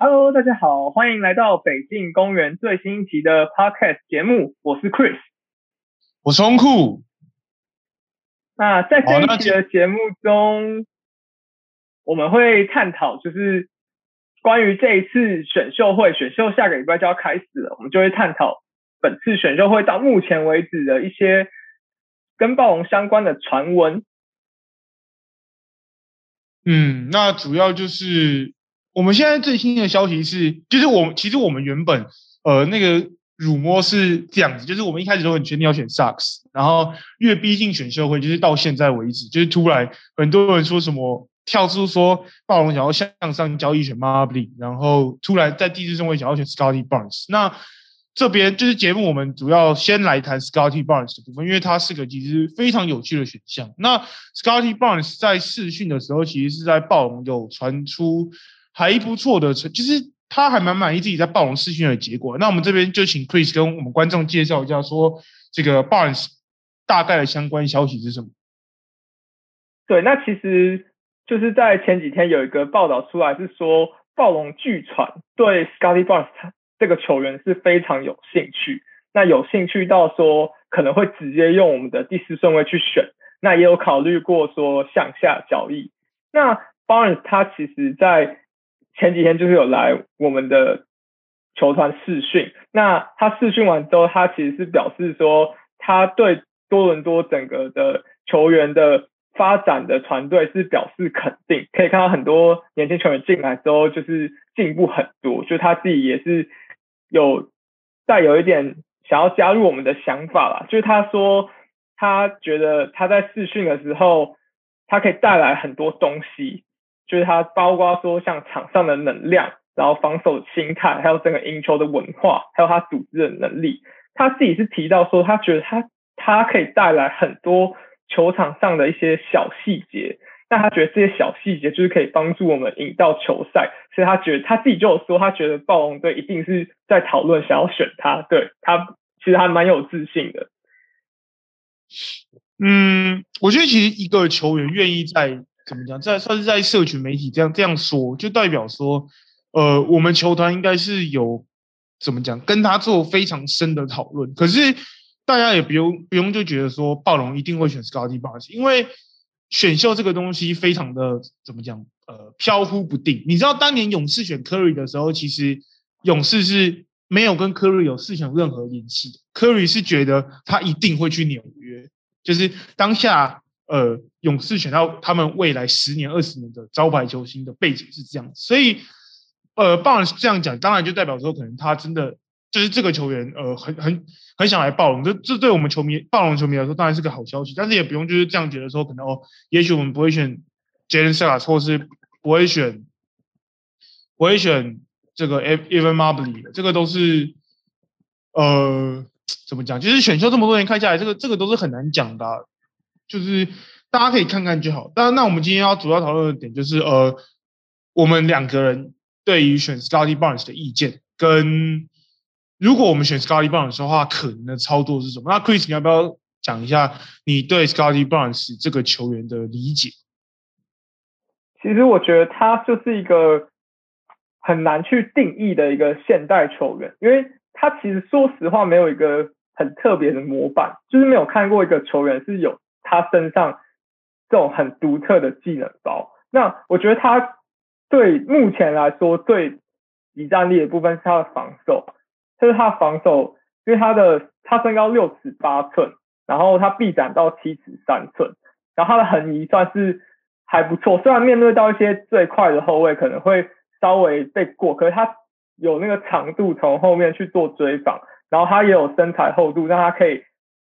Hello，大家好，欢迎来到北境公园最新一期的 Podcast 节目，我是 Chris，我是红酷。那在这一期的节目中，我们会探讨就是关于这一次选秀会，选秀下个礼拜就要开始了，我们就会探讨本次选秀会到目前为止的一些跟暴龙相关的传闻。嗯，那主要就是我们现在最新的消息是，就是我其实我们原本呃那个辱摸是这样子，就是我们一开始都很确定要选 Sucks，然后越逼近选秀会，就是到现在为止，就是突然很多人说什么跳出说暴龙想要向上交易选 Marbley，然后突然在第四顺位想要选 Scotty Barnes，那。这边就是节目，我们主要先来谈 Scotty Barnes 的部分，因为它是个其实非常有趣的选项。那 Scotty Barnes 在试训的时候，其实是在暴龙有传出还不错的成，就是他还蛮满意自己在暴龙试训的结果。那我们这边就请 Chris 跟我们观众介绍一下，说这个 Barnes 大概的相关消息是什么？对，那其实就是在前几天有一个报道出来，是说暴龙据传对 Scotty Barnes。这个球员是非常有兴趣，那有兴趣到说可能会直接用我们的第四顺位去选，那也有考虑过说向下交易。那 Barnes 他其实在前几天就是有来我们的球团试训，那他试训完之后，他其实是表示说他对多伦多整个的球员的发展的团队是表示肯定，可以看到很多年轻球员进来之后就是进步很多，就他自己也是。有带有一点想要加入我们的想法啦，就是他说他觉得他在试训的时候，他可以带来很多东西，就是他包括说像场上的能量，然后防守心态，还有整个赢球的文化，还有他组织的能力。他自己是提到说，他觉得他他可以带来很多球场上的一些小细节。那他觉得这些小细节就是可以帮助我们赢到球赛，所以他觉得他自己就有说，他觉得暴龙队一定是在讨论想要选他，对他其实还蛮有自信的。嗯，我觉得其实一个球员愿意在怎么讲，在算是在社群媒体这样这样说，就代表说，呃，我们球团应该是有怎么讲，跟他做非常深的讨论。可是大家也不用不用就觉得说暴龙一定会选 Scotty Barnes，因为。选秀这个东西非常的怎么讲？呃，飘忽不定。你知道当年勇士选 Curry 的时候，其实勇士是没有跟 Curry 有事情任何联系的。Curry 是觉得他一定会去纽约，就是当下呃勇士选到他们未来十年、二十年的招牌球星的背景是这样。所以呃，棒这样讲，当然就代表说，可能他真的。就是这个球员，呃，很很很想来暴龙，这这对我们球迷暴龙球迷来说当然是个好消息，但是也不用就是这样觉得说，可能哦，也许我们不会选 Jalen s a r 或是不会选不会选这个 Evan Mobley，这个都是呃怎么讲？就是选秀这么多年看下来，这个这个都是很难讲的，就是大家可以看看就好。但那我们今天要主要讨论的点就是呃，我们两个人对于选 Scotty Barnes 的意见跟。如果我们选 Scotty Barnes 的话，可能的操作是什么？那 Chris，你要不要讲一下你对 Scotty Barnes 这个球员的理解？其实我觉得他就是一个很难去定义的一个现代球员，因为他其实说实话没有一个很特别的模板，就是没有看过一个球员是有他身上这种很独特的技能包。那我觉得他对目前来说最抵战力的部分是他的防守。就是他的防守，因为他的他身高六尺八寸，然后他臂展到七尺三寸，然后他的横移算是还不错。虽然面对到一些最快的后卫可能会稍微被过，可是他有那个长度从后面去做追防，然后他也有身材厚度，让他可以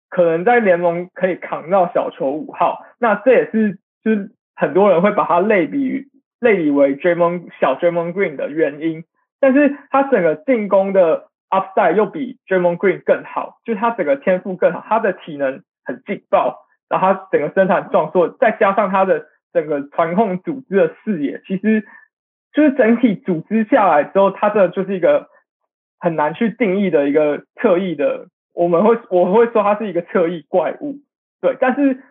可能在联盟可以扛到小球五号。那这也是就是很多人会把他类比类比为 Draymond 小 Draymond Green 的原因，但是他整个进攻的。Upside 又比 Draymond Green 更好，就是他整个天赋更好，他的体能很劲爆，然后他整个身材壮硕，再加上他的整个传控组织的视野，其实就是整体组织下来之后，他的就是一个很难去定义的一个特异的，我们会我会说他是一个侧翼怪物，对，但是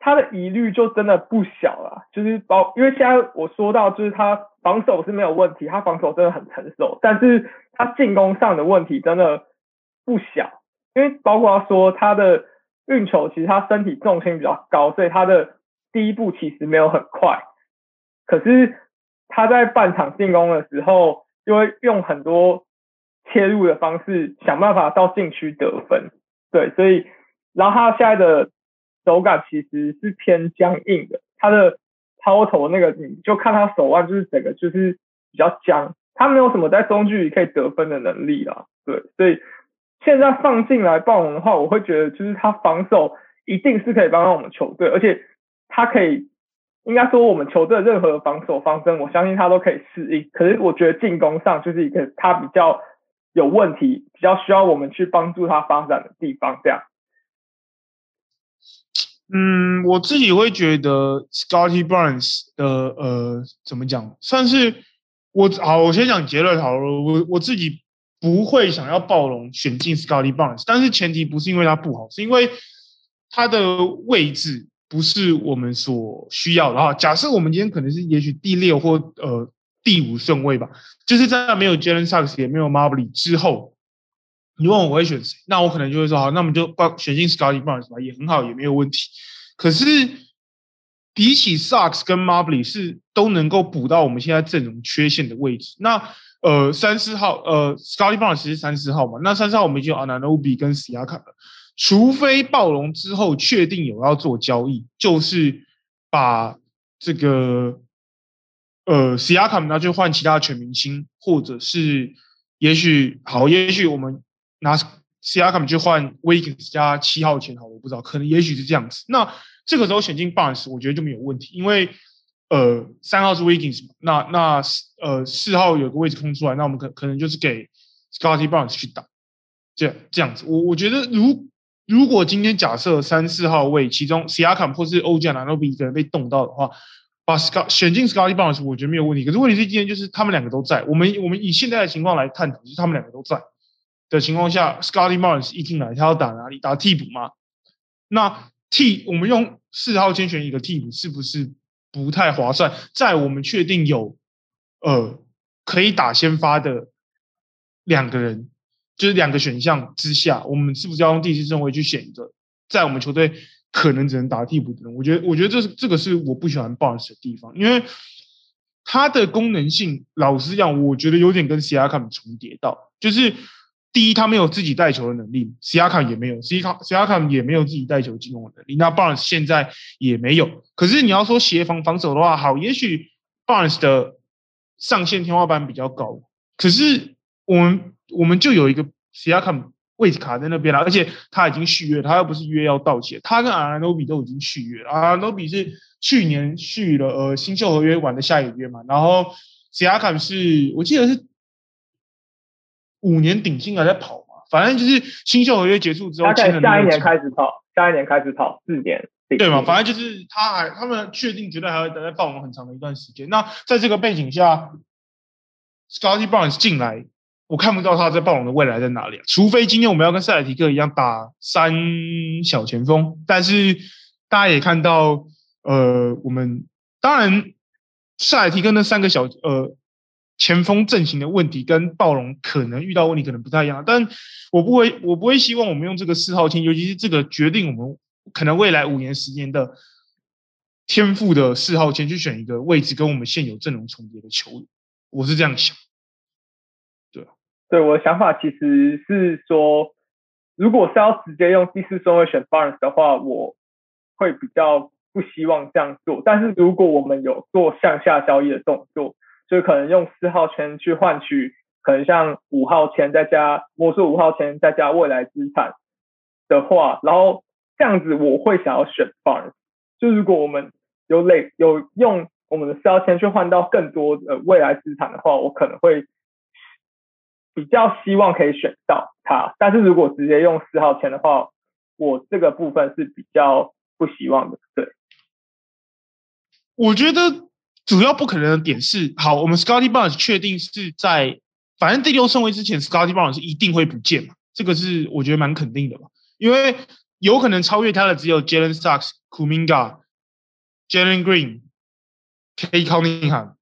他的疑虑就真的不小了，就是包，因为现在我说到就是他防守是没有问题，他防守真的很成熟，但是他进攻上的问题真的不小，因为包括他说他的运球，其实他身体重心比较高，所以他的第一步其实没有很快，可是他在半场进攻的时候，就会用很多切入的方式想办法到禁区得分，对，所以然后他现在的。手感其实是偏僵硬的，他的抛投那个你就看他手腕就是整个就是比较僵，他没有什么在中距离可以得分的能力啦。对，所以现在放进来暴龙的话，我会觉得就是他防守一定是可以帮到我们球队，而且他可以应该说我们球队任何防守方针，我相信他都可以适应。可是我觉得进攻上就是一个他比较有问题，比较需要我们去帮助他发展的地方，这样。嗯，我自己会觉得 Scotty Barnes 的呃，怎么讲，算是我好，我先讲结论好了。我我自己不会想要暴龙选进 Scotty Barnes，但是前提不是因为他不好，是因为他的位置不是我们所需要的哈。假设我们今天可能是也许第六或呃第五顺位吧，就是在没有 Jalen Suggs 也没有 Marbley 之后。你问我我会选谁？那我可能就会说好，那我们就报选进 Scotty Barnes 吧，也很好，也没有问题。可是比起 Socks 跟 Marbley 是都能够补到我们现在阵容缺陷的位置。那呃三四号呃 Scotty Barnes 其实三四号嘛，那三四号我们已经有 Ananobi 跟 s i a k a 了。除非暴龙之后确定有要做交易，就是把这个呃 Siakam 拿去换其他全明星，或者是也许好，也许我们。拿 C R 卡姆去换 Wiggins 加七号签，好，我不知道，可能也许是这样子。那这个时候选进 Barnes，我觉得就没有问题，因为呃三号是 Wiggins，那那呃四号有个位置空出来，那我们可可能就是给 Scotty Barnes 去打，这样这样子。我我觉得如如果今天假设三四号位其中 C R 卡姆或是 O J 拿到 B 可能被动到的话，把 Scott 选进 Scotty Barnes，我觉得没有问题。可是问题是今天就是他们两个都在，我们我们以现在的情况来探讨，就是他们两个都在。的情况下，Scotty Barnes 一进来，他要打哪里？打替补吗？那替我们用四号先选一个替补，是不是不太划算？在我们确定有呃可以打先发的两个人，就是两个选项之下，我们是不是要用第四顺位去选一个在我们球队可能只能打替补的人？我觉得，我觉得这是这个是我不喜欢 Barnes 的地方，因为它的功能性，老实讲，我觉得有点跟 c i a k a m 重叠到，就是。第一，他没有自己带球的能力，C R 卡也没有，C 卡 C R 卡也没有自己带球进攻的能力。那 Barnes 现在也没有。可是你要说协防防守的话，好，也许 Barnes 的上限天花板比较高。可是我们我们就有一个 C R 卡位置卡在那边了，而且他已经续约，他又不是约要到期，他跟 o b i 都已经续约了。o b i 是去年续了呃新秀合约，完的下一个月嘛。然后 C R 卡是我记得是。五年顶薪还在跑嘛？反正就是新秀合约结束之后，签下一年开始跑，下一年开始跑四年，对嘛？反正就是他还他们确定绝对还会待在暴龙很长的一段时间。那在这个背景下，Scotty Barnes 进来，我看不到他在暴龙的未来在哪里啊。除非今天我们要跟塞尔提克一样打三小前锋，但是大家也看到，呃，我们当然塞尔提克那三个小呃。前锋阵型的问题跟暴龙可能遇到问题可能不太一样，但我不会，我不会希望我们用这个四号签，尤其是这个决定我们可能未来五年、十年的天赋的四号签去选一个位置跟我们现有阵容重叠的球员，我是这样想。对，我的想法其实是说，如果是要直接用第四顺位选 Barnes 的话，我会比较不希望这样做。但是如果我们有做向下交易的动作，就可能用四号签去换取，可能像五号签再加魔术五号签再加未来资产的话，然后这样子我会想要选 Barnes。就如果我们有累有用我们的四号签去换到更多的未来资产的话，我可能会比较希望可以选到他。但是如果直接用四号签的话，我这个部分是比较不希望的。对，我觉得。主要不可能的点是，好，我们 Scotty Barnes 确定是在反正第六顺位之前，Scotty Barnes 是一定会不见嘛？这个是我觉得蛮肯定的吧。因为有可能超越他的只有 Jalen Sachs、Kuminga、Jalen Green、K. Cunningham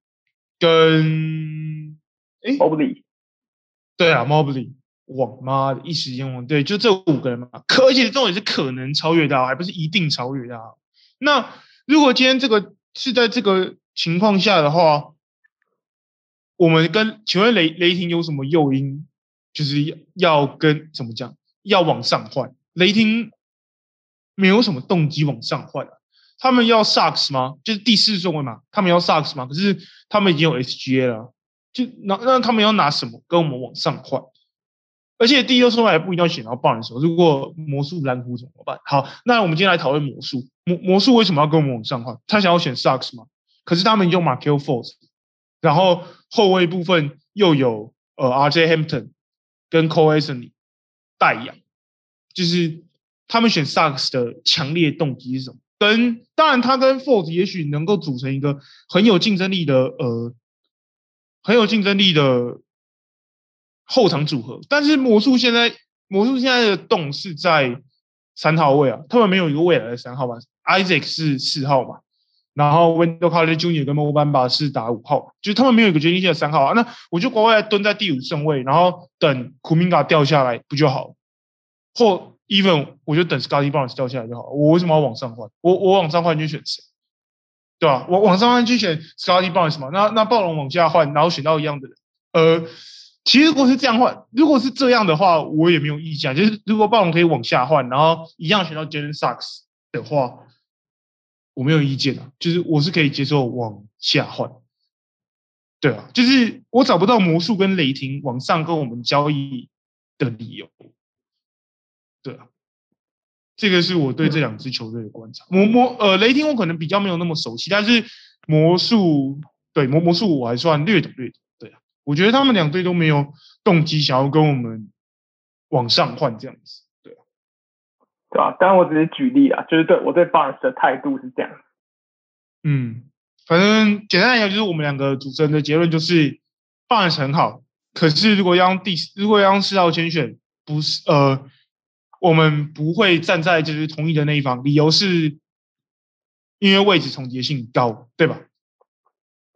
跟哎 Mobley，对啊，Mobley。哇妈的，一时间忘对，就这五个人嘛。可而且重点是可能超越他，还不是一定超越他。那如果今天这个是在这个情况下的话，我们跟请问雷雷霆有什么诱因，就是要要跟怎么讲，要往上换？雷霆没有什么动机往上换啊。他们要 Sucks 吗？就是第四顺位嘛，他们要 Sucks 吗？可是他们已经有 SGA 了，就那那他们要拿什么跟我们往上换？而且第一顺位还不一定要选到棒的时候，如果魔术蓝湖怎么办？好，那我们今天来讨论魔术。魔魔术为什么要跟我们往上换？他想要选 Sucks 吗？可是他们用 Markel Force，然后后卫部分又有呃 RJ Hampton 跟 Cole Anthony 代养，就是他们选 Sucks 的强烈动机是什么？跟当然他跟 Ford 也许能够组成一个很有竞争力的呃很有竞争力的。后场组合，但是魔术现在魔术现在的洞是在三号位啊，他们没有一个未来的三号吧？Isaac 是四号嘛，然后 Wendell Carter Jr. 跟 Mo Bamba 是打五号，就他们没有一个决定性的三号啊。那我就乖乖蹲在第五顺位，然后等 Kuminga 掉下来不就好？或 Even 我就等 Scotty Barnes 掉下来就好了。我为什么要往上换？我我往上换就选谁？对吧？我往上换就选 Scotty Barnes 嘛。那那暴龙往下换，然后选到一样的人，呃。其实如果是这样换，如果是这样的话，我也没有意见。就是如果暴龙可以往下换，然后一样选到 Jalen Sucks 的话，我没有意见啊。就是我是可以接受往下换。对啊，就是我找不到魔术跟雷霆往上跟我们交易的理由。对啊，这个是我对这两支球队的观察。魔魔呃，雷霆我可能比较没有那么熟悉，但是魔术对魔魔术我还算略懂略懂。对啊我觉得他们两队都没有动机想要跟我们往上换这样子，对啊，对啊？当然我只是举例啊，就是对我对 Barnes 的态度是这样。嗯，反正简单来讲，就是我们两个主持人的结论就是 Barnes 很好，可是如果要第如果要四号先选，不是呃，我们不会站在就是同意的那一方，理由是因为位置重叠性高，对吧？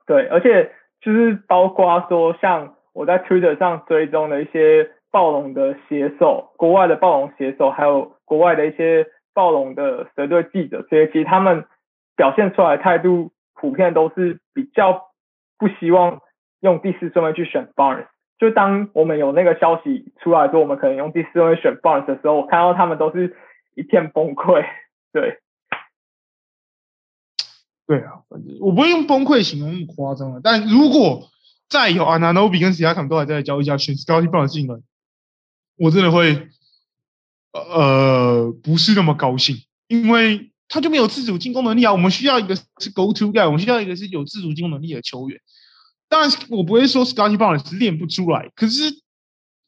对，而且。就是包括说，像我在 Twitter 上追踪的一些暴龙的写手，国外的暴龙写手，还有国外的一些暴龙的蛇队记者，这些其实他们表现出来的态度普遍都是比较不希望用第四顺位去选 Barnes。就当我们有那个消息出来说我们可能用第四位选 Barnes 的时候，我看到他们都是一片崩溃。对。对啊，反正我不会用崩溃形容那么夸张了。但如果再有阿纳诺比跟其他卡都还在交易下选 Scotty Barnes 进来，我真的会呃不是那么高兴，因为他就没有自主进攻能力啊。我们需要一个是 Go To Guy，我们需要一个是有自主进攻能力的球员。当然，我不会说 Scotty Barnes 练不出来，可是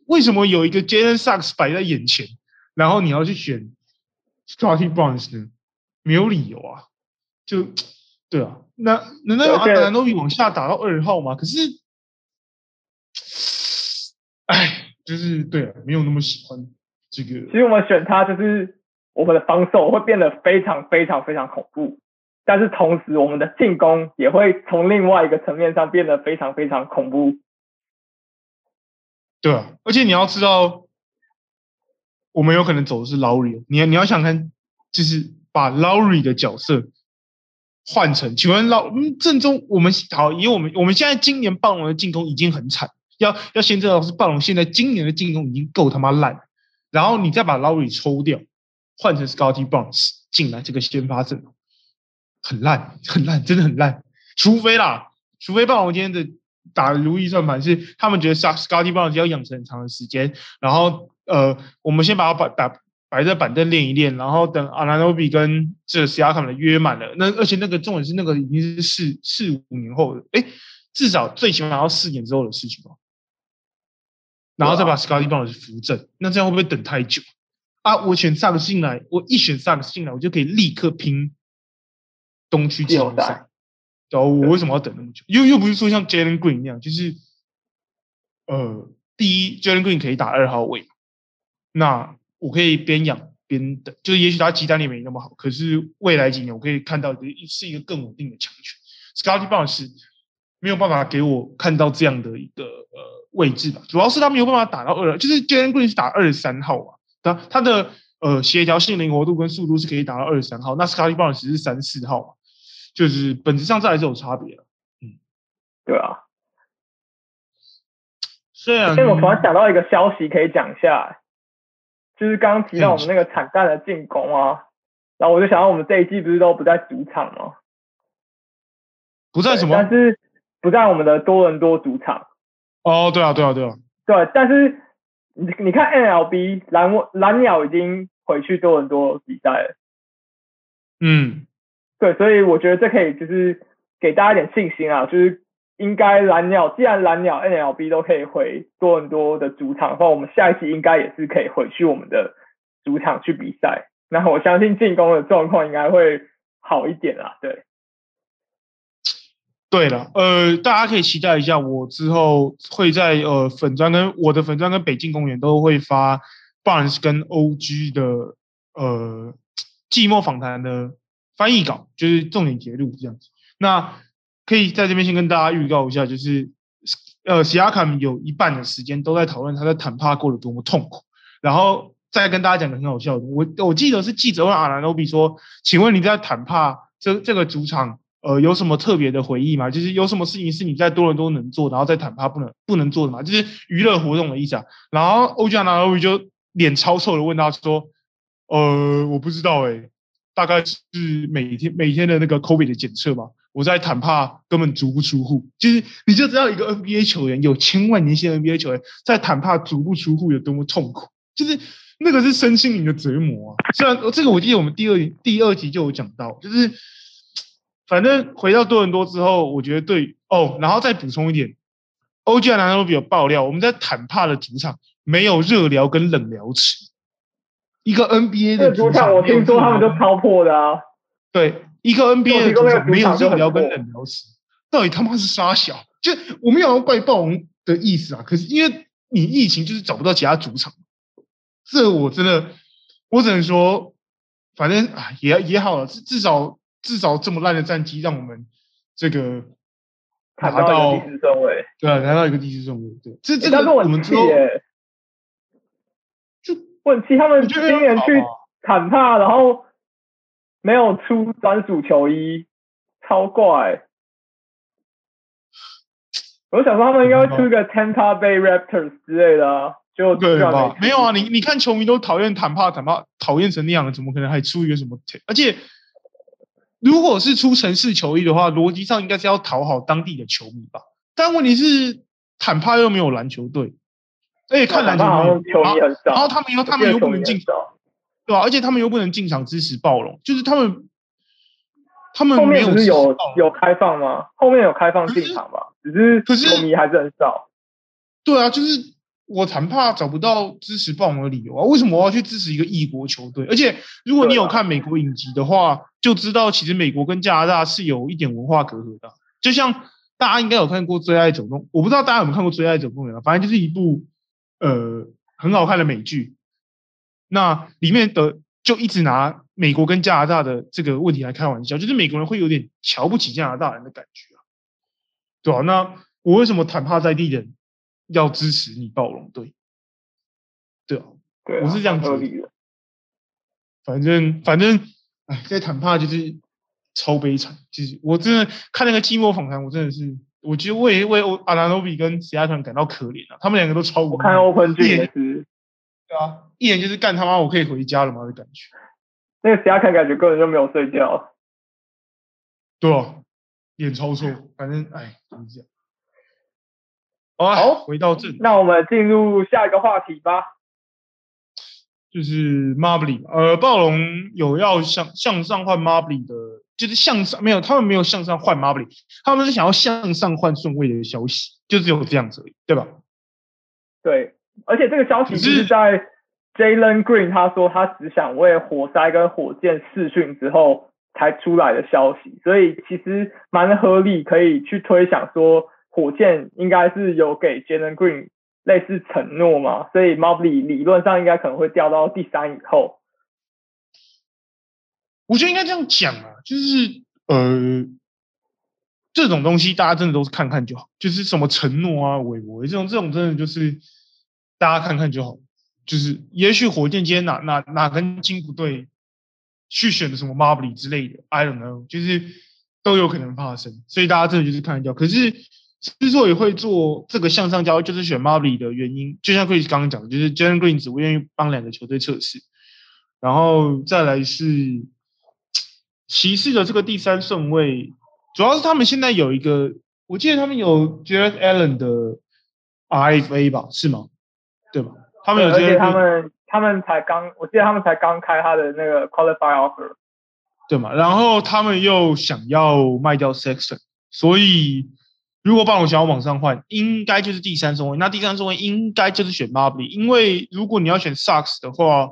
为什么有一个 Jalen Sucks 摆在眼前，然后你要去选 Scotty Barnes 呢？没有理由啊，就。对啊，那难道要阿兰诺比往下打到二号吗？可是，哎，就是对啊，没有那么喜欢这个。其实我们选他，就是我们的防守会变得非常非常非常恐怖，但是同时我们的进攻也会从另外一个层面上变得非常非常恐怖。对啊，而且你要知道，我们有可能走的是 Lowry 你你要想看，就是把 Lowry 的角色。换成，请问老正中，我们好，因为我们我们现在今年暴龙的进攻已经很惨，要要先知道是暴龙现在今年的进攻已经够他妈烂，然后你再把 Lowry 抽掉，换成 Scotty Barnes 进来这个先发阵容，很烂很烂，真的很烂，除非啦，除非霸王今天的打如意算盘是他们觉得 Scotty Barnes 要养成很长的时间，然后呃，我们先把他把打。摆在板凳练一练，然后等阿兰诺比跟这个西亚卡的约满了，那而且那个重点是那个已经是四四五年后的，哎，至少最起码要四年之后的事情吧。然后再把 Scotty Barnes 扶正，那这样会不会等太久啊？我选萨克进来，我一选萨克进来，我就可以立刻拼东区季后赛。然后我为什么要等那么久？又又不是说像 Jalen Green 那样，就是呃，第一 Jalen Green 可以打二号位，那。我可以边养边等，就是也许他鸡蛋力没那么好，可是未来几年我可以看到的是一个更稳定的强权。Scotty Barnes 没有办法给我看到这样的一个呃位置吧，主要是他没有办法打到二，就是 Jalen Green 是打二十三号嘛，他他的呃协调性、灵活度跟速度是可以打到二十三号，那 Scotty Barnes 是三四号嘛，就是本质上这还是有差别的。嗯，对啊。虽然，但我突然想到一个消息可以讲一下，就是刚刚提到我们那个惨淡的进攻啊，然后我就想到我们这一季不是都不在主场吗？不在什么？但是不在我们的多伦多主场。哦，对啊，对啊，对啊。对，但是你你看 NLB 蓝蓝鸟已经回去多伦多比赛了。嗯，对，所以我觉得这可以就是给大家一点信心啊，就是。应该蓝鸟，既然蓝鸟 NLB 都可以回多伦多的主场的话，我们下一季应该也是可以回去我们的主场去比赛。那我相信进攻的状况应该会好一点啦。对，对了，呃，大家可以期待一下，我之后会在呃粉砖跟我的粉砖跟北京公园都会发 Barnes 跟 OG 的呃寂寞访谈的翻译稿，就是重点节录这样子。那可以在这边先跟大家预告一下，就是呃，西亚卡有一半的时间都在讨论他在坦帕过得多么痛苦，然后再跟大家讲个很好笑的，我我记得是记者问阿兰诺比说：“请问你在坦帕这这个主场，呃，有什么特别的回忆吗？就是有什么事情是你在多伦多能做，然后在坦帕不能不能做的吗？就是娱乐活动的意思啊。”然后欧加纳诺比就脸超臭的问他说：“呃，我不知道哎，大概是每天每天的那个 COVID 的检测吧。”我在坦帕根本足不出户，就是你就知道一个 NBA 球员有千万年薪 NBA 球员在坦帕足不出户有多么痛苦，就是那个是身心灵的折磨啊。虽然这个我记得我们第二第二集就有讲到，就是反正回到多伦多之后，我觉得对哦，然后再补充一点，OG 南都比有爆料，我们在坦帕的主场没有热疗跟冷疗池，一个 NBA 的主场，我听说他们都超破的啊，对。一个 NBA 的主场没有热聊跟冷聊池，到底他妈是傻小？就我没有要怪暴龙的意思啊，可是因为你疫情就是找不到其他主场，这我真的我只能说，反正啊也也好了，至至少至少这么烂的战绩让我们这个拿到第四顺位，对啊，拿到一个第四顺位，对，这这个我们之后就问题，他们今年去坦帕，然后。没有出专属球衣，超怪。我想说他们应该会出一个 Tampa Bay Raptors 之类的，就对吧？没有啊，你你看球迷都讨厌坦帕，坦帕讨厌成那样了，怎么可能还出一个什么？而且如果是出城市球衣的话，逻辑上应该是要讨好当地的球迷吧？但问题是坦帕又没有篮球队，而且看篮球球迷很少，然后他们又他们又不能进。对吧？而且他们又不能进场支持暴龙，就是他们，他们后面不是有有开放吗？后面有开放进场吧？只是可是球迷还是很少。对啊，就是我谈怕找不到支持暴龙的理由啊！为什么我要去支持一个异国球队？而且如果你有看美国影集的话，就知道其实美国跟加拿大是有一点文化隔阂的。就像大家应该有看过《最爱走动》，我不知道大家有没有看过《最爱走动员》啊？反正就是一部呃很好看的美剧。那里面的就一直拿美国跟加拿大的这个问题来开玩笑，就是美国人会有点瞧不起加拿大人的感觉啊，对吧？那我为什么坦帕在地人要支持你暴龙队？对啊，我是这样合理的。反正反正，哎，在坦帕就是超悲惨，就是我真的看那个寂寞访谈，我真的是，我觉得为为阿拉诺比跟其他团感到可怜啊，他们两个都超我看 Open 也是。对啊，一眼就是干他妈，我可以回家了吗的感觉。那个其他看感觉根本就没有睡觉。对啊，脸超臭，反正哎，就是这样。好，回到正，那我们进入下一个话题吧。就是 Marbly，呃，暴龙有要向向上换 Marbly 的，就是向上没有，他们没有向上换 Marbly，他们是想要向上换顺位的消息，就只有这样子，对吧？对。而且这个消息是在 Jalen Green 他说他只想为活塞跟火箭试训之后才出来的消息，所以其实蛮合理，可以去推想说火箭应该是有给 Jalen Green 类似承诺嘛，所以 Mobley 理论上应该可能会掉到第三以后。我觉得应该这样讲啊，就是呃，这种东西大家真的都是看看就好，就是什么承诺啊、违违这种这种真的就是大家看看就好。就是也许火箭今天哪哪哪根筋不对，去选的什么 Marbley 之类的，I don't know，就是都有可能发生。所以大家真的就是看掉。可是之所以会做这个向上交易，就是选 Marbley 的原因，就像 Chris 刚刚讲的，就是 Jalen Green 只愿意帮两个球队测试，然后再来是骑士的这个第三顺位，主要是他们现在有一个，我记得他们有 Jared Allen 的 RFA 吧，是吗？对吧？他们有而且他们他们才刚，我记得他们才刚开他的那个 qualify offer，对嘛？然后他们又想要卖掉 Sexton，所以如果暴龙想要往上换，应该就是第三顺位。那第三顺位应该就是选 Marbley，因为如果你要选 Sucks 的话，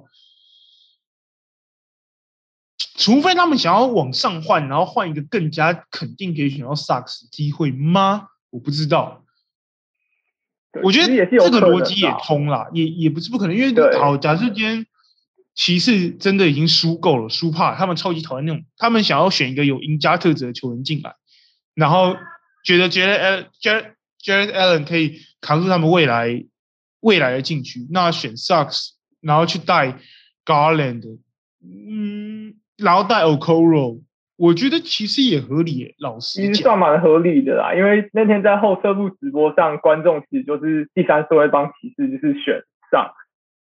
除非他们想要往上换，然后换一个更加肯定可以选到萨克斯机会吗？我不知道。我觉得这个逻辑也通啦，也也不是不可能，因为好，假设今天骑士真的已经输够了，输怕他们超级讨厌那种，他们想要选一个有赢家特质的球员进来，然后觉得觉得 Jared Jared Allen 可以扛住他们未来未来的禁区，那选 Sucks，然后去带 Garland，嗯，然后带 Okoro。我觉得其实也合理，老师其实算蛮合理的啦。因为那天在后车部直播上，观众其实就是第三顺位帮骑士就是选上，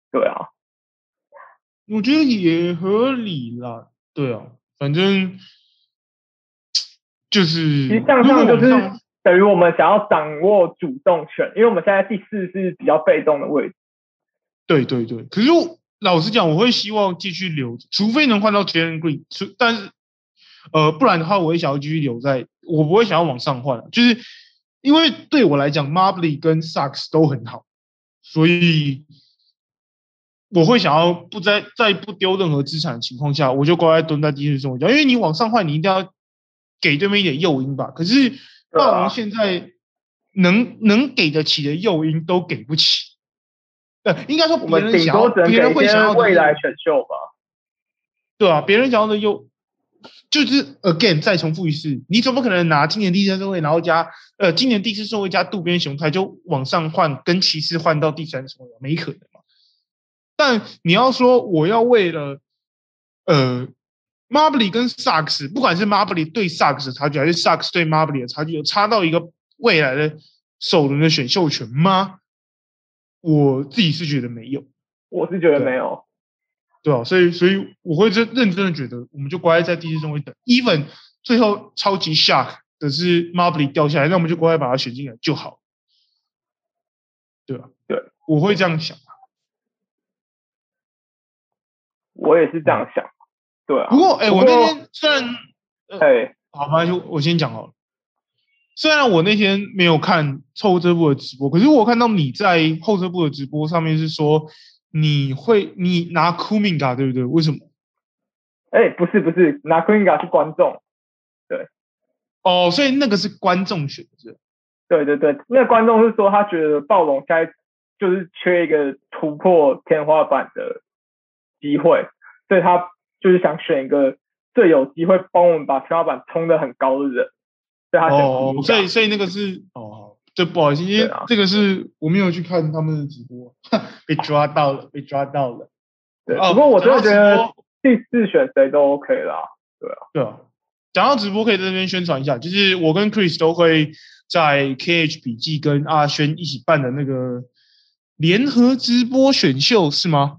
对啊。我觉得也合理啦，对啊，反正 就是其实向上就是等于我们想要掌握主动权，因为我们现在第四是比较被动的位置。对对对，可是老实讲，我会希望继续留，除非能换到 Jalen Green，除但是。呃，不然的话，我也想要继续留在，我不会想要往上换，就是因为对我来讲，Marbley 跟 Sucks 都很好，所以我会想要不在在不丢任何资产的情况下，我就乖乖蹲在第四顺位因为你往上换，你一定要给对面一点诱因吧。可是暴龙现在能能给得起的诱因都给不起，呃，应该说别人想要，别人会想要未来选秀吧？对啊，别人想要的又。就是 again 再重复一次，你怎么可能拿今年第三顺位，然后加呃今年第四顺位加渡边雄太就往上换，跟骑士换到第三顺位，没可能嘛？但你要说我要为了呃 Marbley 跟 Sucks，不管是 Marbley 对 Sucks 的差距，还是 Sucks 对 Marbley 的差距，有差到一个未来的首轮的选秀权吗？我自己是觉得没有，我是觉得没有。对啊，所以所以我会认认真的觉得，我们就乖乖在第四中位等。even 最后超级 shock 的是 Marbley 掉下来，那我们就乖乖把它选进来就好。对啊，对，我会这样想。我也是这样想。对啊。不过，哎，我那天虽然，哎，好吧，就我先讲好了。虽然我那天没有看后车部的直播，可是我看到你在后车部的直播上面是说。你会你拿 Kuminga 对不对？为什么？哎，不是不是，拿 Kuminga 是观众，对。哦，所以那个是观众选择。对对对，那个观众是说他觉得暴龙该就是缺一个突破天花板的机会，所以他就是想选一个最有机会帮我们把天花板冲得很高的人。所以他哦，所以所以那个是哦。这不好意思，因为这个是我没有去看他们的直播，被抓到了，被抓到了。对，不过我真的觉得第四选谁都 OK 啦。对啊，对啊。讲到直播，可以在这边宣传一下，就是我跟 Chris 都会在 KH 笔记跟阿轩一起办的那个联合直播选秀，是吗？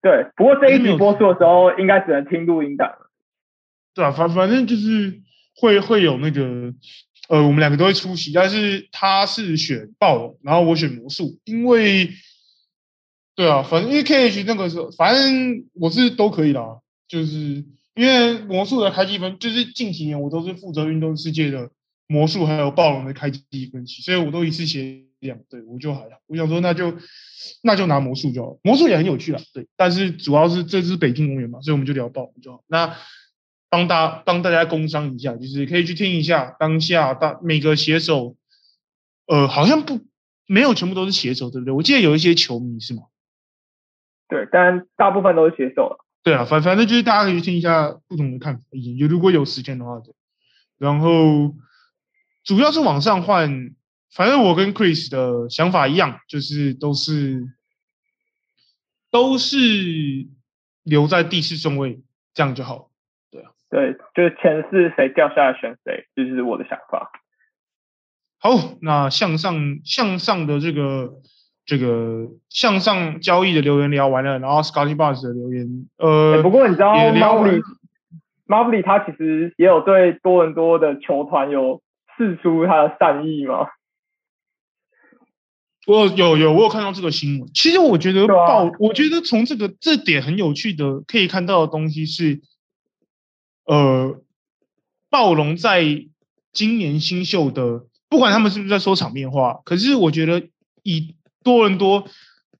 对，不过这一集播出的时候，应该只能听录音档了。对啊，反反正就是会会有那个。呃，我们两个都会出席，但是他是选暴龙，然后我选魔术，因为，对啊，反正因为 K H 那个时候，反正我是都可以啦，就是因为魔术的开机分，就是近几年我都是负责运动世界的魔术还有暴龙的开机分析，所以我都一次写两对，我就还好，我想说那就那就拿魔术就好，魔术也很有趣啦，对，但是主要是这是北京公园嘛，所以我们就聊暴龙就好，那。帮大帮大家工商一下，就是可以去听一下当下大每个写手，呃，好像不没有全部都是写手，对不对？我记得有一些球迷是吗？对，但大部分都是写手了。对啊，反反正就是大家可以去听一下不同的看法，就如果有时间的话，然后主要是往上换，反正我跟 Chris 的想法一样，就是都是都是留在第四顺位，这样就好。对就是前四谁掉下来选谁，这是我的想法。好，那向上向上的这个。这个向上交易的留言聊完了，然后 Scotty Barnes 的留言，呃，不过你知道 m a r v e l m a r v e l 他其实也有对多伦多的球团有示出他的善意吗？我有有，我有看到这个新闻。其实我觉得暴，我觉得从这个这点很有趣的可以看到的东西是，呃，暴龙在今年新秀的，不管他们是不是在说场面话，可是我觉得以多伦多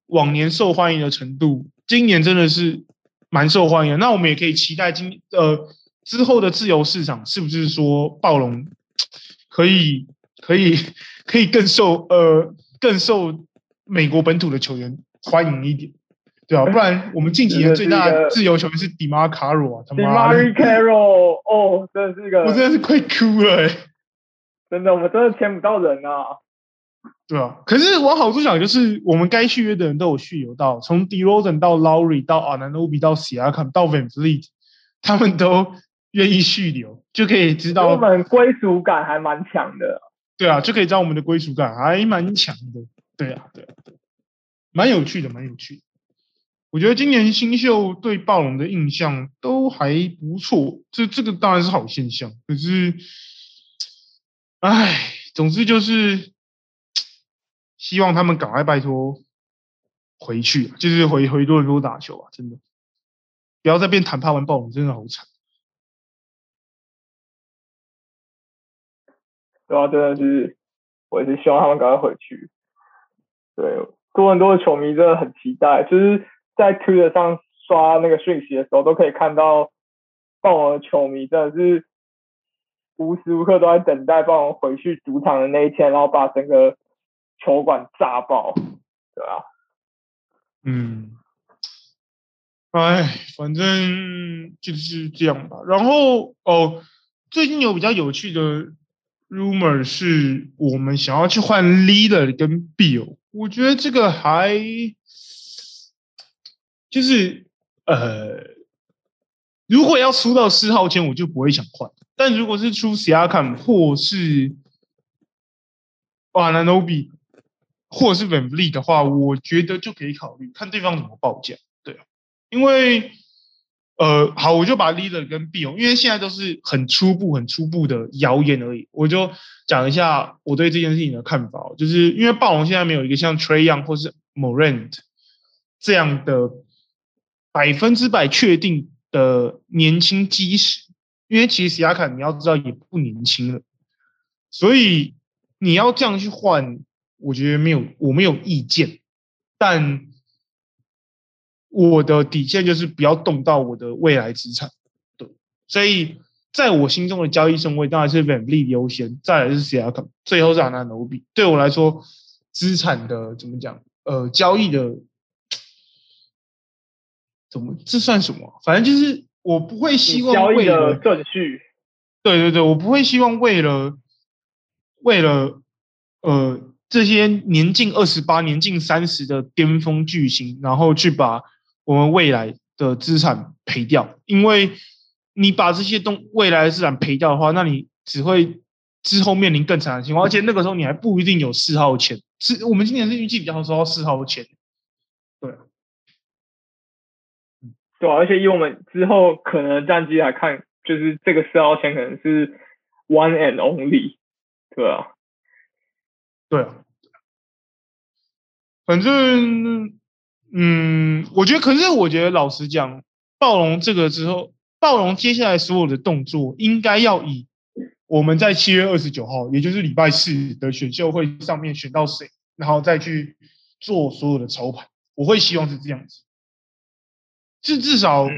往年受欢迎的程度，今年真的是蛮受欢迎。那我们也可以期待今呃之后的自由市场是不是说暴龙可以可以可以更受呃更受美国本土的球员欢迎一点，对啊？不然我们近几年最大的自由球员是迪马卡罗啊，迪马卡罗哦，真的是一个，我真的是快哭了，真的，我们真的签不到人啊。对啊，可是往好处想，就是我们该续约的人都有续留到，从 d e r o z e n 到 Lowry 到 Ananobi 到 Siakam 到 Van Vliet，他们都愿意续留，就可以知道我们归属感还蛮强的。对啊，就可以知道我们的归属感还蛮强的。对啊，对啊，蛮有趣的，蛮有趣的。我觉得今年新秀对暴龙的印象都还不错，这这个当然是好现象。可是，唉，总之就是。希望他们赶快拜托回去，就是回回多伦多打球啊！真的，不要再变谈判完暴龙，真的好惨。对啊，真的是，我也是希望他们赶快回去。对，多伦多的球迷真的很期待，就是在 Twitter 上刷那个讯息的时候，都可以看到暴龙的球迷真的是无时无刻都在等待暴龙回去主场的那一天，然后把整个。球馆炸爆，对吧？嗯，哎，反正就是这样吧。然后哦，最近有比较有趣的 rumor 是我们想要去换 leader 跟 Bill，我觉得这个还就是呃，如果要出到四号签，我就不会想换。但如果是出 Siakam 或是哇 Nanobi。或者是 Van v l e e 的话，我觉得就可以考虑看对方怎么报价，对因为呃，好，我就把 Leader 跟 B 哦，因为现在都是很初步、很初步的谣言而已，我就讲一下我对这件事情的看法。就是因为暴龙现在没有一个像 Trey Young 或是 Morant 这样的百分之百确定的年轻基石，因为其实亚卡你要知道也不年轻了，所以你要这样去换。我觉得没有，我没有意见，但我的底线就是不要动到我的未来资产。对，所以在我心中的交易顺位当然是 van 力优先，再来是 Siakam，最后是 Ananobi。对我来说，资产的怎么讲？呃，交易的怎么这算什么？反正就是我不会希望交易的顺序。对对对，我不会希望为了为了呃。这些年近二十八、年近三十的巅峰巨星，然后去把我们未来的资产赔掉，因为你把这些东未来的资产赔掉的话，那你只会之后面临更惨的情况，而且那个时候你还不一定有四号签。是我们今年是预计比较收到四号签，对，对啊，而且以我们之后可能战绩来看，就是这个四号签可能是 one and only，对啊。对啊，反正嗯，我觉得，可是我觉得，老实讲，暴龙这个之后，暴龙接下来所有的动作，应该要以我们在七月二十九号，也就是礼拜四的选秀会上面选到谁，然后再去做所有的操盘。我会希望是这样子，至至少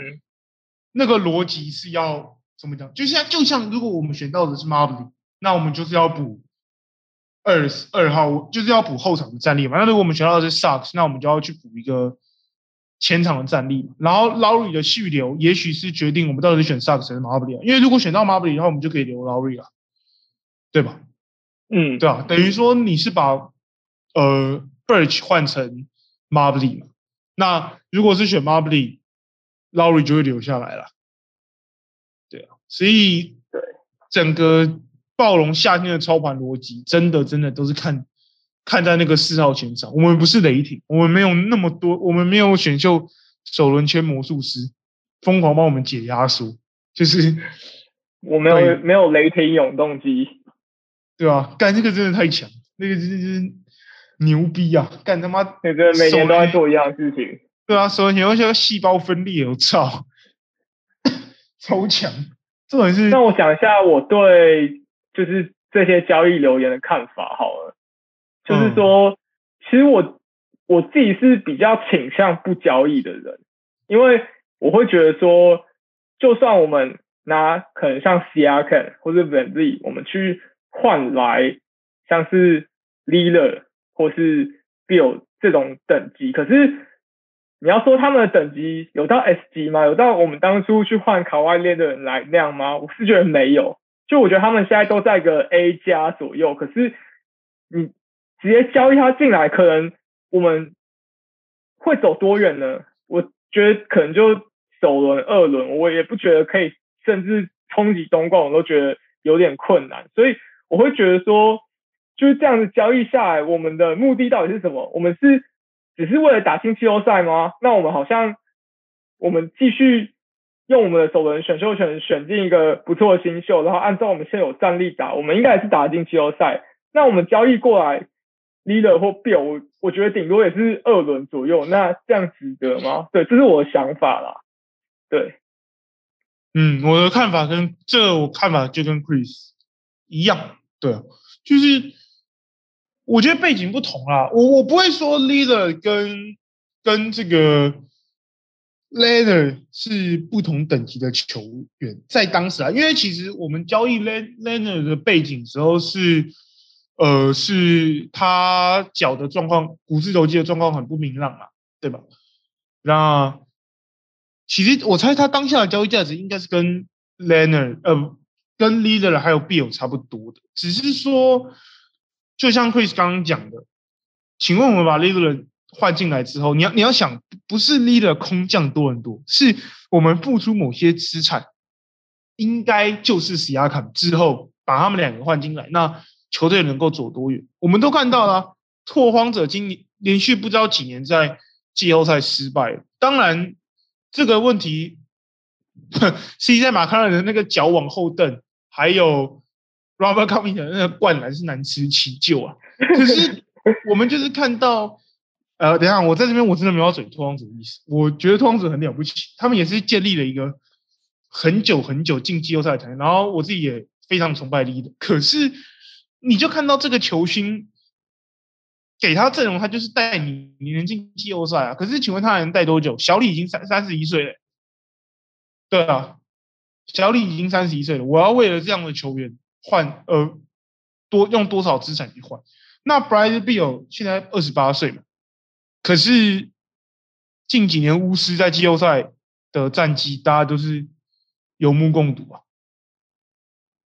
那个逻辑是要怎么讲？就像就像如果我们选到的是 Marley，那我们就是要补。二二号就是要补后场的战力嘛。那如果我们选到的是 Socks，那我们就要去补一个前场的战力，然后 Laurie 的续留，也许是决定我们到底是选 Socks 还是 Marbury，因为如果选到 Marbury 的话，我们就可以留 Laurie 了，对吧？嗯，对啊，等于说你是把呃 Birch 换成 Marbury 嘛？那如果是选 Marbury，Laurie 就会留下来了。对啊，所以对整个暴龙夏天的操盘逻辑，真的真的都是看看在那个四号前场。我们不是雷霆，我们没有那么多，我们没有选秀首轮签魔术师，疯狂帮我们解压缩，就是我没有对没有雷霆永动机，对啊、干这个真的太强，那个真的是牛逼啊！干他妈对对，每年都在做一样的事情。对啊，首先要像细胞分裂，我操，超强！这种是那我想一下我对就是这些交易留言的看法好了，就是说，其实我我自己是比较倾向不交易的人，因为我会觉得说，就算我们拿可能像 c r k 或者 v e n z 我们去换来像是 Leader 或是 Bill 这种等级，可是你要说他们的等级有到 S 级吗？有到我们当初去换卡外链的人来那样吗？我是觉得没有。就我觉得他们现在都在一个 A 加左右，可是你直接交易他进来，可能我们会走多远呢？我觉得可能就首轮、二轮，我也不觉得可以，甚至冲击东冠，我都觉得有点困难。所以我会觉得说，就是这样子交易下来，我们的目的到底是什么？我们是只是为了打进季后赛吗？那我们好像我们继续用我们的首轮选秀权选进一个不错的新秀，然后按照我们现有战力打，我们应该也是打进季后赛。那我们交易过来 leader 或 bill，我我觉得顶多也是二轮左右，那这样值得吗？对，这是我的想法啦。对，嗯，我的看法跟这个我看法就跟 Chris 一样，对，就是我觉得背景不同啊，我我不会说 leader 跟跟这个 leader 是不同等级的球员，在当时啊，因为其实我们交易 Le- leader 的背景时候是，呃，是他脚的状况，股四头肌的状况很不明朗嘛，对吧？那其实我猜他当下的交易价值应该是跟 Leonard 呃跟 Leader 还有 Bill 差不多的，只是说就像 Chris 刚刚讲的，请问我们把 Leader 换进来之后，你要你要想，不是 Leader 空降多很多，是我们付出某些资产，应该就是 s i a k a m 之后把他们两个换进来，那球队能够走多远？我们都看到了，拓荒者今年连续不知道几年在季后赛失败了，当然。这个问题，C 在马卡伦的那个脚往后蹬，还有 Robert Covington 那个灌篮是难辞其咎啊。可是我们就是看到，呃，等一下我在这边我真的没有要嘴拓荒者的意思，我觉得拓荒者很了不起，他们也是建立了一个很久很久进季后赛的团队，然后我自己也非常崇拜力的。可是你就看到这个球星。给他阵容，他就是带你，你能进季后赛啊？可是，请问他还能带多久？小李已经三三十一岁了，对啊，小李已经三十一岁了。我要为了这样的球员换，呃，多用多少资产去换？那 Bradley Beal 现在二十八岁嘛，可是近几年巫师在季后赛的战绩，大家都是有目共睹啊。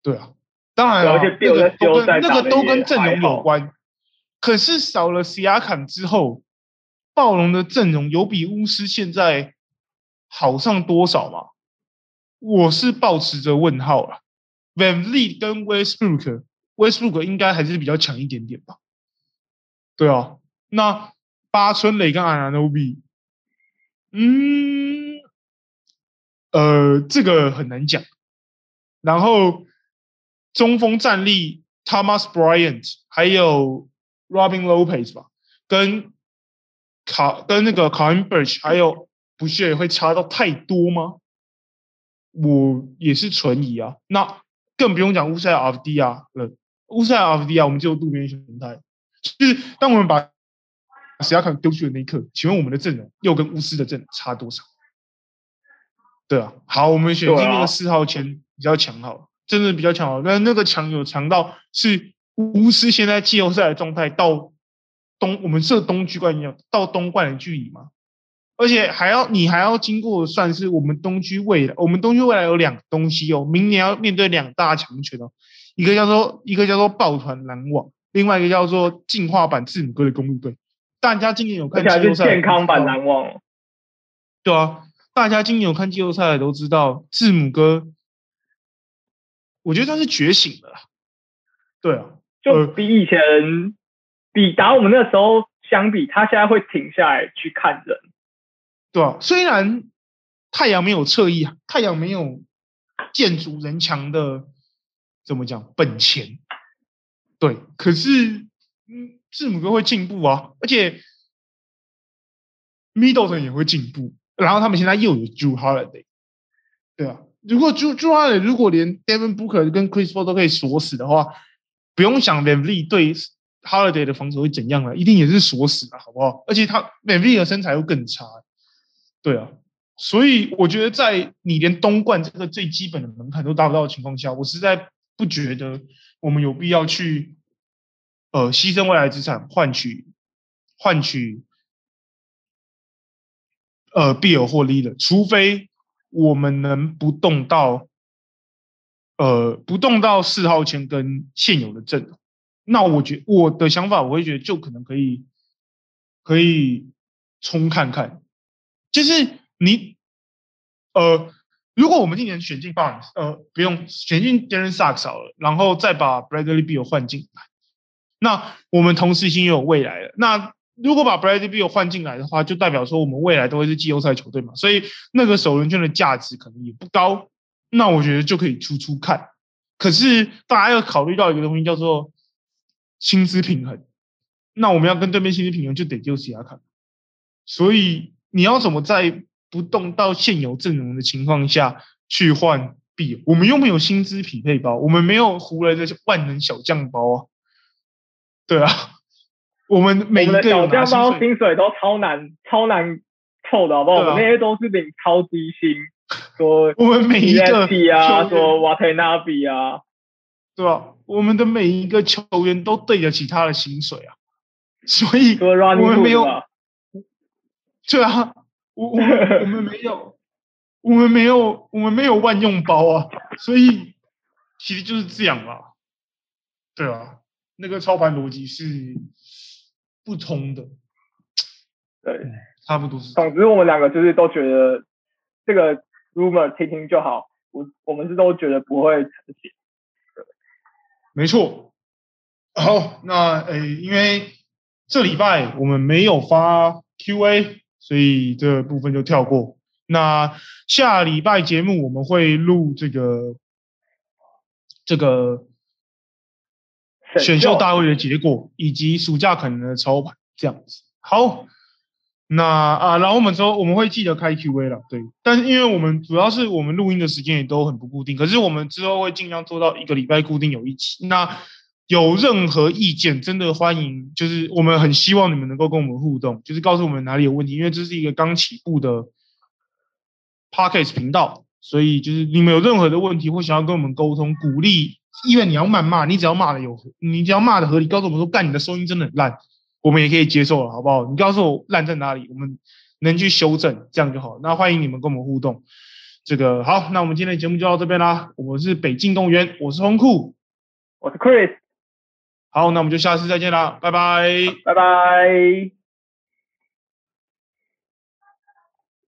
对啊，当然了，那个都跟那个都跟也阵容有关。可是少了 c 亚坎之后，暴龙的阵容有比巫师现在好上多少吗？我是保持着问号了。Vanli 跟 Westbrook，Westbrook 应该还是比较强一点点吧？对啊，那八村垒跟阿南欧比，嗯，呃，这个很难讲。然后中锋战力 Thomas Bryant 还有 Robin Lopez 吧，跟卡跟那个卡恩 Birch 还有不屑会差到太多吗？我也是存疑啊。那更不用讲乌塞尔 FD 啊了，乌塞尔 FD 啊，我们就渡边雄太，就是当我们把史亚坎丢去的那一刻，请问我们的阵容又跟乌斯的阵容差多少？对啊，好，我们选进那个四号签比较强好了，真的比较强好。那那个强有强到是乌斯现在季后赛的状态到东，我们设东区冠一样到东冠的距离吗？而且还要你还要经过算是我们东区未来，我们东区未来有两个东西哦，明年要面对两大强权哦，一个叫做一个叫做抱团篮网，另外一个叫做进化版字母哥的公路队。大家今年有看季后赛健康版都知道难忘哦。对啊，大家今年有看季后赛的都知道，字母哥，我觉得他是觉醒了啦。对啊，就比以前比打我们那时候相比，他现在会停下来去看人。对啊，虽然太阳没有侧翼啊，太阳没有建筑人墙的怎么讲本钱，对，可是嗯，字母哥会进步啊，而且 Middleton 也会进步，然后他们现在又有 Drew Holiday，对啊，如果 Drew Drew Holiday 如果连 Devin Booker 跟 Chris Paul 都可以锁死的话，不用想 Van Vliet 对 Holiday 的防守会怎样了，一定也是锁死的，好不好？而且他 m a v i 的身材又更差，对啊，所以我觉得在你连东冠这个最基本的门槛都达不到的情况下，我实在不觉得我们有必要去呃牺牲未来资产换取换取呃必有获利的。除非我们能不动到呃不动到四号签跟现有的证，那我觉我的想法，我会觉得就可能可以可以冲看看，就是你呃，如果我们今年选进 Barnes，呃，不用选进 Darren Sachs 好了，然后再把 Bradley Beal 换进来，那我们同时性又有未来了。那如果把 Bradley Beal 换进来的话，就代表说我们未来都会是季后赛球队嘛，所以那个首轮圈的价值可能也不高。那我觉得就可以出出看。可是大家要考虑到一个东西，叫做薪资平衡。那我们要跟对面薪资平衡，就得丢西亚卡。所以你要怎么在不动到现有阵容的情况下去换币？我们又没有薪资匹配包，我们没有湖人的万能小将包啊。对啊，我们每一个有拿将包薪水，都超难超难凑的，好不好？啊我们那些都是领超低薪，说我们每一个啊，球员说 Watanabe 啊，对吧？我们的每一个球员都对得起他的薪水啊，所以说我们没有啊，对啊，我我们我们没有，我们没有，我们没有万用包啊，所以其实就是这样啦。对啊，那个操盘逻辑是不通的，对。差不多是。总之，我们两个就是都觉得这个 rumor 听听就好，我我们是都觉得不会成型。没错。好，那诶，因为这礼拜我们没有发 Q&A，所以这部分就跳过。那下礼拜节目我们会录这个这个选秀大会的结果，以及暑假可能的操盘这样子。好，那啊，然后我们说我们会记得开 Q&A 了，对。但是因为我们主要是我们录音的时间也都很不固定，可是我们之后会尽量做到一个礼拜固定有一期。那有任何意见，真的欢迎，就是我们很希望你们能够跟我们互动，就是告诉我们哪里有问题，因为这是一个刚起步的 Podcast 频道，所以就是你们有任何的问题或想要跟我们沟通、鼓励，因为你要谩骂，你只要骂的有，你只要骂的合理，告诉我们说干你的收音真的很烂，我们也可以接受了，好不好？你告诉我烂在哪里，我们能去修正，这样就好。那欢迎你们跟我们互动。这个好，那我们今天的节目就到这边啦。我是北京动物园，我是红裤。我是 Chris，好，那我们就下次再见啦，拜拜。拜拜。